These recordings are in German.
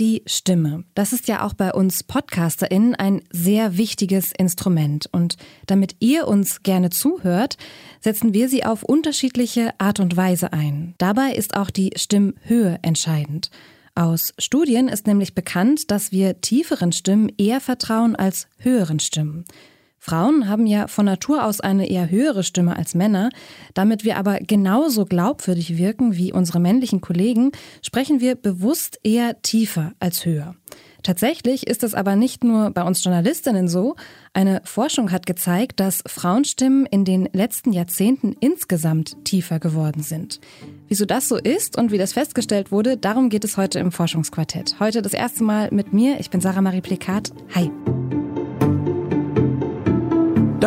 Die Stimme. Das ist ja auch bei uns PodcasterInnen ein sehr wichtiges Instrument. Und damit ihr uns gerne zuhört, setzen wir sie auf unterschiedliche Art und Weise ein. Dabei ist auch die Stimmhöhe entscheidend. Aus Studien ist nämlich bekannt, dass wir tieferen Stimmen eher vertrauen als höheren Stimmen. Frauen haben ja von Natur aus eine eher höhere Stimme als Männer. Damit wir aber genauso glaubwürdig wirken wie unsere männlichen Kollegen, sprechen wir bewusst eher tiefer als höher. Tatsächlich ist es aber nicht nur bei uns Journalistinnen so. Eine Forschung hat gezeigt, dass Frauenstimmen in den letzten Jahrzehnten insgesamt tiefer geworden sind. Wieso das so ist und wie das festgestellt wurde, darum geht es heute im Forschungsquartett. Heute das erste Mal mit mir. Ich bin Sarah Marie Plekat. Hi.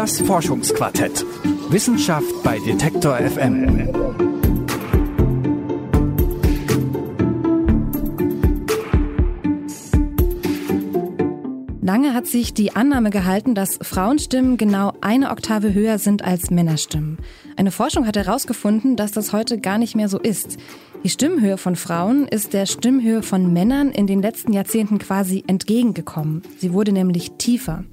Das Forschungsquartett. Wissenschaft bei Detektor FM. Lange hat sich die Annahme gehalten, dass Frauenstimmen genau eine Oktave höher sind als Männerstimmen. Eine Forschung hat herausgefunden, dass das heute gar nicht mehr so ist. Die Stimmhöhe von Frauen ist der Stimmhöhe von Männern in den letzten Jahrzehnten quasi entgegengekommen. Sie wurde nämlich tiefer.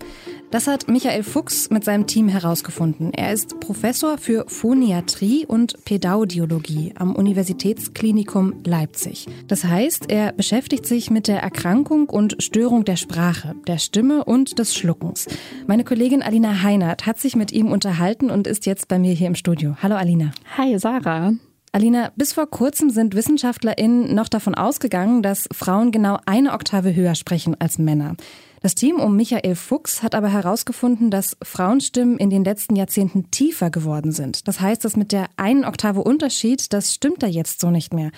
Das hat Michael Fuchs mit seinem Team herausgefunden. Er ist Professor für Phoniatrie und Pädaudiologie am Universitätsklinikum Leipzig. Das heißt, er beschäftigt sich mit der Erkrankung und Störung der Sprache, der Stimme und des Schluckens. Meine Kollegin Alina Heinert hat sich mit ihm unterhalten und ist jetzt bei mir hier im Studio. Hallo Alina. Hi Sarah. Alina, bis vor kurzem sind WissenschaftlerInnen noch davon ausgegangen, dass Frauen genau eine Oktave höher sprechen als Männer. Das Team um Michael Fuchs hat aber herausgefunden, dass Frauenstimmen in den letzten Jahrzehnten tiefer geworden sind. Das heißt, dass mit der einen Oktave Unterschied, das stimmt da jetzt so nicht mehr.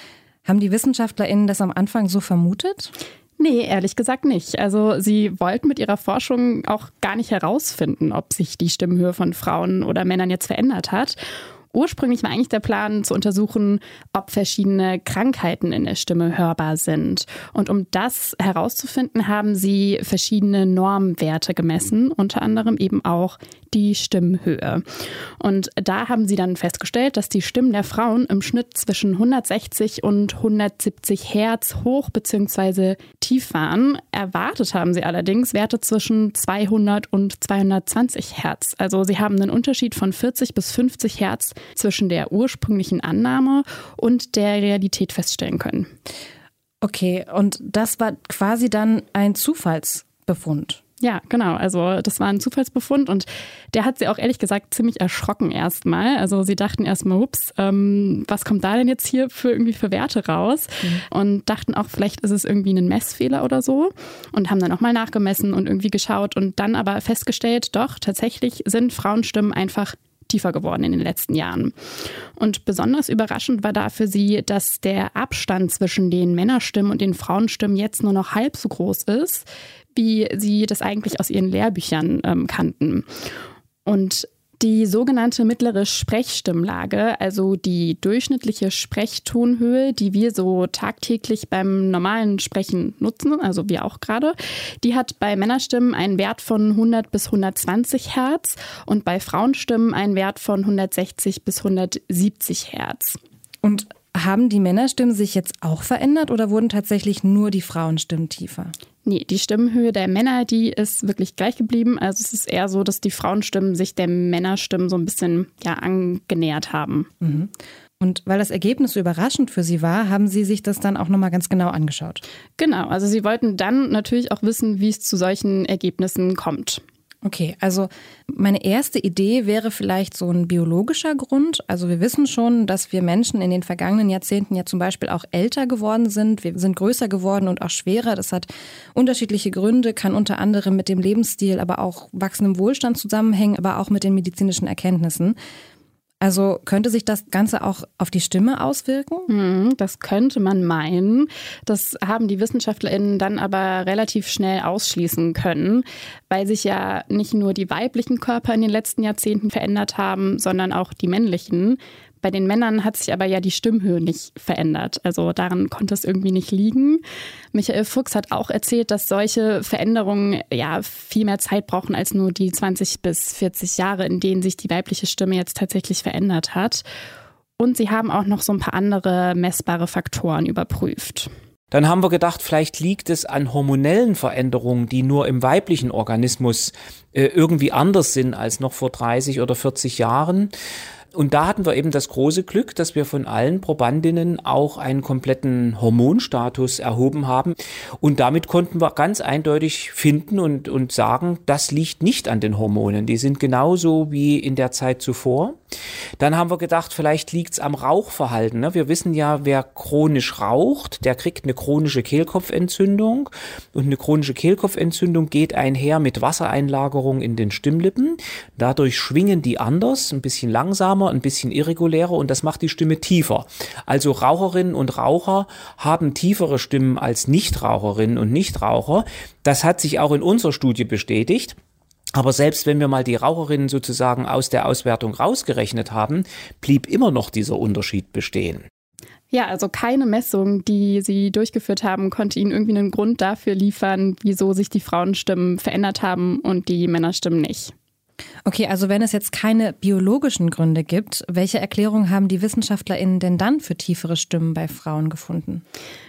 Haben die WissenschaftlerInnen das am Anfang so vermutet? Nee, ehrlich gesagt nicht. Also sie wollten mit ihrer Forschung auch gar nicht herausfinden, ob sich die Stimmhöhe von Frauen oder Männern jetzt verändert hat. Ursprünglich war eigentlich der Plan zu untersuchen, ob verschiedene Krankheiten in der Stimme hörbar sind. Und um das herauszufinden, haben sie verschiedene Normwerte gemessen, unter anderem eben auch die Stimmhöhe. Und da haben sie dann festgestellt, dass die Stimmen der Frauen im Schnitt zwischen 160 und 170 Hertz hoch bzw. tief waren. Erwartet haben sie allerdings Werte zwischen 200 und 220 Hertz. Also sie haben einen Unterschied von 40 bis 50 Hertz zwischen der ursprünglichen Annahme und der Realität feststellen können. Okay, und das war quasi dann ein Zufallsbefund. Ja, genau. Also das war ein Zufallsbefund und der hat sie auch ehrlich gesagt ziemlich erschrocken erstmal. Also sie dachten erstmal, ups, ähm, was kommt da denn jetzt hier für irgendwie für Werte raus? Mhm. Und dachten auch, vielleicht ist es irgendwie ein Messfehler oder so und haben dann auch mal nachgemessen und irgendwie geschaut und dann aber festgestellt, doch, tatsächlich sind Frauenstimmen einfach tiefer geworden in den letzten Jahren. Und besonders überraschend war da für sie, dass der Abstand zwischen den Männerstimmen und den Frauenstimmen jetzt nur noch halb so groß ist, wie sie das eigentlich aus ihren Lehrbüchern ähm, kannten. Und die sogenannte mittlere Sprechstimmlage, also die durchschnittliche Sprechtonhöhe, die wir so tagtäglich beim normalen Sprechen nutzen, also wir auch gerade, die hat bei Männerstimmen einen Wert von 100 bis 120 Hertz und bei Frauenstimmen einen Wert von 160 bis 170 Hertz. Und haben die Männerstimmen sich jetzt auch verändert oder wurden tatsächlich nur die Frauenstimmen tiefer? Nee, die Stimmenhöhe der Männer, die ist wirklich gleich geblieben. Also es ist eher so, dass die Frauenstimmen sich der Männerstimmen so ein bisschen ja, angenähert haben. Mhm. Und weil das Ergebnis so überraschend für Sie war, haben Sie sich das dann auch nochmal ganz genau angeschaut. Genau, also Sie wollten dann natürlich auch wissen, wie es zu solchen Ergebnissen kommt. Okay, also meine erste Idee wäre vielleicht so ein biologischer Grund. Also wir wissen schon, dass wir Menschen in den vergangenen Jahrzehnten ja zum Beispiel auch älter geworden sind. Wir sind größer geworden und auch schwerer. Das hat unterschiedliche Gründe, kann unter anderem mit dem Lebensstil, aber auch wachsendem Wohlstand zusammenhängen, aber auch mit den medizinischen Erkenntnissen. Also könnte sich das Ganze auch auf die Stimme auswirken? Hm, das könnte man meinen. Das haben die WissenschaftlerInnen dann aber relativ schnell ausschließen können, weil sich ja nicht nur die weiblichen Körper in den letzten Jahrzehnten verändert haben, sondern auch die männlichen. Bei den Männern hat sich aber ja die Stimmhöhe nicht verändert. Also daran konnte es irgendwie nicht liegen. Michael Fuchs hat auch erzählt, dass solche Veränderungen ja viel mehr Zeit brauchen als nur die 20 bis 40 Jahre, in denen sich die weibliche Stimme jetzt tatsächlich verändert hat. Und sie haben auch noch so ein paar andere messbare Faktoren überprüft. Dann haben wir gedacht, vielleicht liegt es an hormonellen Veränderungen, die nur im weiblichen Organismus äh, irgendwie anders sind als noch vor 30 oder 40 Jahren. Und da hatten wir eben das große Glück, dass wir von allen Probandinnen auch einen kompletten Hormonstatus erhoben haben. Und damit konnten wir ganz eindeutig finden und, und sagen, das liegt nicht an den Hormonen. Die sind genauso wie in der Zeit zuvor. Dann haben wir gedacht, vielleicht liegt es am Rauchverhalten. Ne? Wir wissen ja, wer chronisch raucht, der kriegt eine chronische Kehlkopfentzündung. Und eine chronische Kehlkopfentzündung geht einher mit Wassereinlagerung in den Stimmlippen. Dadurch schwingen die anders, ein bisschen langsamer, ein bisschen irregulärer und das macht die Stimme tiefer. Also Raucherinnen und Raucher haben tiefere Stimmen als Nichtraucherinnen und Nichtraucher. Das hat sich auch in unserer Studie bestätigt. Aber selbst wenn wir mal die Raucherinnen sozusagen aus der Auswertung rausgerechnet haben, blieb immer noch dieser Unterschied bestehen. Ja, also keine Messung, die Sie durchgeführt haben, konnte Ihnen irgendwie einen Grund dafür liefern, wieso sich die Frauenstimmen verändert haben und die Männerstimmen nicht. Okay, also wenn es jetzt keine biologischen Gründe gibt, welche Erklärung haben die WissenschaftlerInnen denn dann für tiefere Stimmen bei Frauen gefunden?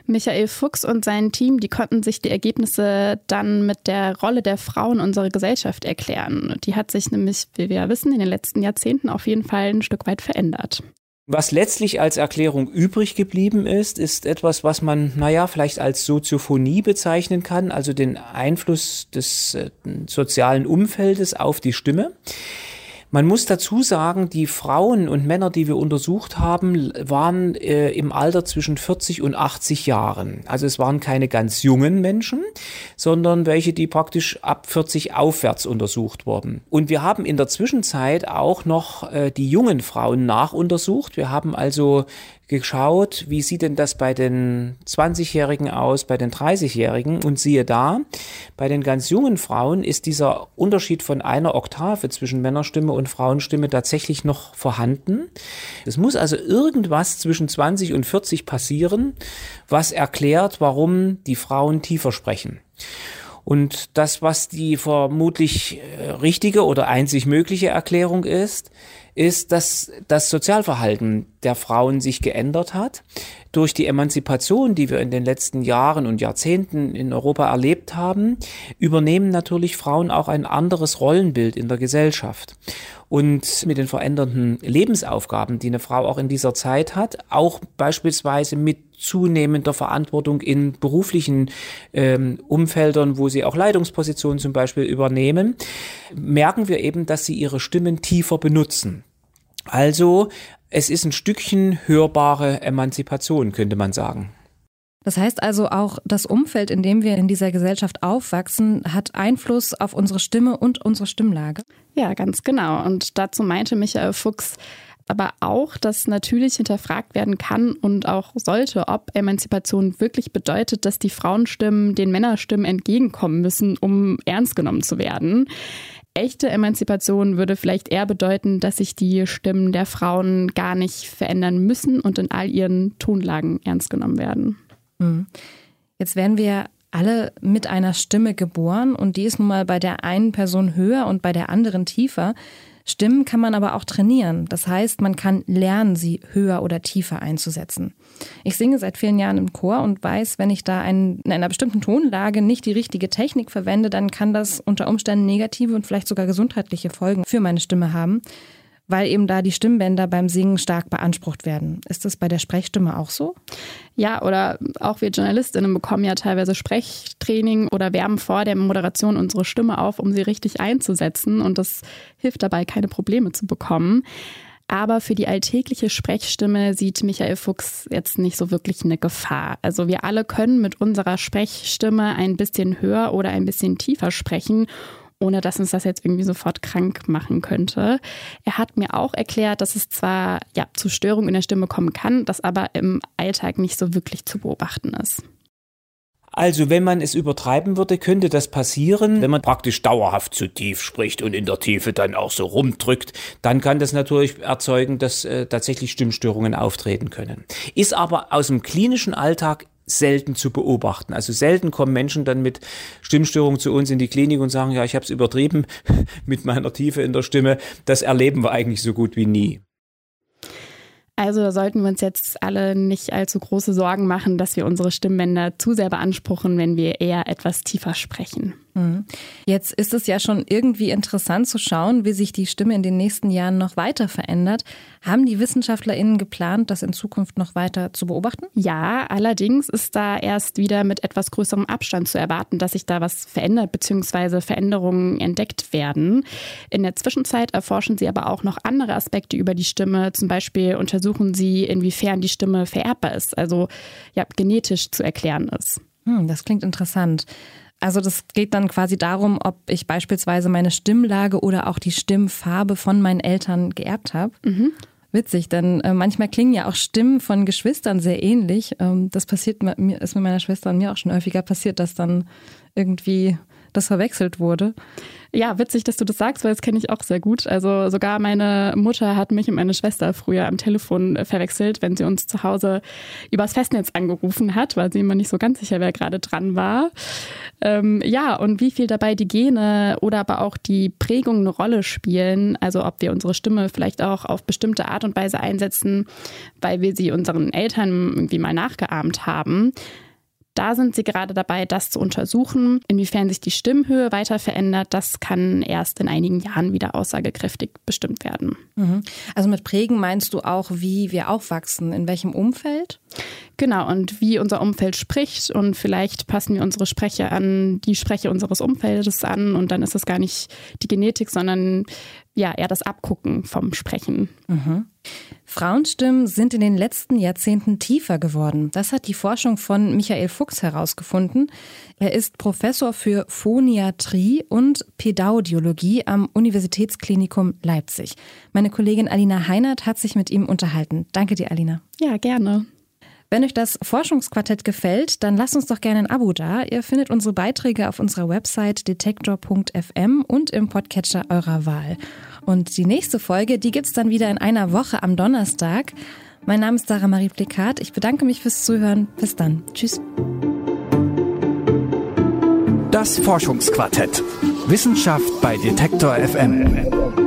Michael Fuchs und sein Team, die konnten sich die Ergebnisse dann mit der Rolle der Frauen in unserer Gesellschaft erklären. Die hat sich nämlich, wie wir ja wissen, in den letzten Jahrzehnten auf jeden Fall ein Stück weit verändert. Was letztlich als Erklärung übrig geblieben ist, ist etwas, was man, naja, vielleicht als Soziophonie bezeichnen kann, also den Einfluss des äh, sozialen Umfeldes auf die Stimme. Man muss dazu sagen, die Frauen und Männer, die wir untersucht haben, waren äh, im Alter zwischen 40 und 80 Jahren. Also es waren keine ganz jungen Menschen, sondern welche, die praktisch ab 40 aufwärts untersucht wurden. Und wir haben in der Zwischenzeit auch noch äh, die jungen Frauen nachuntersucht. Wir haben also geschaut, wie sieht denn das bei den 20-Jährigen aus, bei den 30-Jährigen und siehe da, bei den ganz jungen Frauen ist dieser Unterschied von einer Oktave zwischen Männerstimme und Frauenstimme tatsächlich noch vorhanden. Es muss also irgendwas zwischen 20 und 40 passieren, was erklärt, warum die Frauen tiefer sprechen. Und das, was die vermutlich äh, richtige oder einzig mögliche Erklärung ist, ist, dass das Sozialverhalten der Frauen sich geändert hat. Durch die Emanzipation, die wir in den letzten Jahren und Jahrzehnten in Europa erlebt haben, übernehmen natürlich Frauen auch ein anderes Rollenbild in der Gesellschaft. Und mit den verändernden Lebensaufgaben, die eine Frau auch in dieser Zeit hat, auch beispielsweise mit zunehmender Verantwortung in beruflichen ähm, Umfeldern, wo sie auch Leitungspositionen zum Beispiel übernehmen, merken wir eben, dass sie ihre Stimmen tiefer benutzen. Also es ist ein Stückchen hörbare Emanzipation, könnte man sagen. Das heißt also auch, das Umfeld, in dem wir in dieser Gesellschaft aufwachsen, hat Einfluss auf unsere Stimme und unsere Stimmlage. Ja, ganz genau. Und dazu meinte Michael Fuchs, aber auch, dass natürlich hinterfragt werden kann und auch sollte, ob Emanzipation wirklich bedeutet, dass die Frauenstimmen den Männerstimmen entgegenkommen müssen, um ernst genommen zu werden. Echte Emanzipation würde vielleicht eher bedeuten, dass sich die Stimmen der Frauen gar nicht verändern müssen und in all ihren Tonlagen ernst genommen werden. Hm. Jetzt werden wir alle mit einer Stimme geboren und die ist nun mal bei der einen Person höher und bei der anderen tiefer. Stimmen kann man aber auch trainieren. Das heißt, man kann lernen, sie höher oder tiefer einzusetzen. Ich singe seit vielen Jahren im Chor und weiß, wenn ich da ein, in einer bestimmten Tonlage nicht die richtige Technik verwende, dann kann das unter Umständen negative und vielleicht sogar gesundheitliche Folgen für meine Stimme haben weil eben da die Stimmbänder beim Singen stark beansprucht werden. Ist das bei der Sprechstimme auch so? Ja, oder auch wir Journalistinnen bekommen ja teilweise Sprechtraining oder wärmen vor der Moderation unsere Stimme auf, um sie richtig einzusetzen. Und das hilft dabei, keine Probleme zu bekommen. Aber für die alltägliche Sprechstimme sieht Michael Fuchs jetzt nicht so wirklich eine Gefahr. Also wir alle können mit unserer Sprechstimme ein bisschen höher oder ein bisschen tiefer sprechen ohne dass uns das jetzt irgendwie sofort krank machen könnte. Er hat mir auch erklärt, dass es zwar ja, zu Störungen in der Stimme kommen kann, das aber im Alltag nicht so wirklich zu beobachten ist. Also, wenn man es übertreiben würde, könnte das passieren, wenn man praktisch dauerhaft zu tief spricht und in der Tiefe dann auch so rumdrückt, dann kann das natürlich erzeugen, dass äh, tatsächlich Stimmstörungen auftreten können. Ist aber aus dem klinischen Alltag selten zu beobachten. Also selten kommen Menschen dann mit Stimmstörungen zu uns in die Klinik und sagen, ja, ich habe es übertrieben mit meiner Tiefe in der Stimme. Das erleben wir eigentlich so gut wie nie. Also da sollten wir uns jetzt alle nicht allzu große Sorgen machen, dass wir unsere Stimmbänder zu sehr beanspruchen, wenn wir eher etwas tiefer sprechen. Mhm. Jetzt ist es ja schon irgendwie interessant zu schauen, wie sich die Stimme in den nächsten Jahren noch weiter verändert. Haben die WissenschaftlerInnen geplant, das in Zukunft noch weiter zu beobachten? Ja, allerdings ist da erst wieder mit etwas größerem Abstand zu erwarten, dass sich da was verändert bzw. Veränderungen entdeckt werden. In der Zwischenzeit erforschen sie aber auch noch andere Aspekte über die Stimme. Zum Beispiel untersuchen sie, inwiefern die Stimme vererbbar ist, also ja, genetisch zu erklären ist. Hm, das klingt interessant. Also das geht dann quasi darum, ob ich beispielsweise meine Stimmlage oder auch die Stimmfarbe von meinen Eltern geerbt habe. Mhm. Witzig, denn äh, manchmal klingen ja auch Stimmen von Geschwistern sehr ähnlich. Ähm, das passiert mir, ist mit meiner Schwester und mir auch schon häufiger passiert, dass dann irgendwie das verwechselt wurde. Ja, witzig, dass du das sagst, weil das kenne ich auch sehr gut. Also sogar meine Mutter hat mich und meine Schwester früher am Telefon äh, verwechselt, wenn sie uns zu Hause übers Festnetz angerufen hat, weil sie immer nicht so ganz sicher, wer gerade dran war. Ähm, ja, und wie viel dabei die Gene oder aber auch die Prägung eine Rolle spielen, also ob wir unsere Stimme vielleicht auch auf bestimmte Art und Weise einsetzen, weil wir sie unseren Eltern irgendwie mal nachgeahmt haben. Da sind sie gerade dabei, das zu untersuchen. Inwiefern sich die Stimmhöhe weiter verändert, das kann erst in einigen Jahren wieder aussagekräftig bestimmt werden. Mhm. Also mit Prägen meinst du auch, wie wir aufwachsen, in welchem Umfeld? Genau, und wie unser Umfeld spricht und vielleicht passen wir unsere Sprecher an die Sprecher unseres Umfeldes an und dann ist es gar nicht die Genetik, sondern ja eher das Abgucken vom Sprechen. Mhm. Frauenstimmen sind in den letzten Jahrzehnten tiefer geworden. Das hat die Forschung von Michael Fuchs herausgefunden. Er ist Professor für Phoniatrie und Pädaudiologie am Universitätsklinikum Leipzig. Meine Kollegin Alina Heinert hat sich mit ihm unterhalten. Danke dir, Alina. Ja, gerne. Wenn euch das Forschungsquartett gefällt, dann lasst uns doch gerne ein Abo da. Ihr findet unsere Beiträge auf unserer Website detektor.fm und im Podcatcher eurer Wahl. Und die nächste Folge, die gibt's dann wieder in einer Woche am Donnerstag. Mein Name ist Sarah Marie Plikat. Ich bedanke mich fürs Zuhören. Bis dann. Tschüss. Das Forschungsquartett. Wissenschaft bei Detektor FM.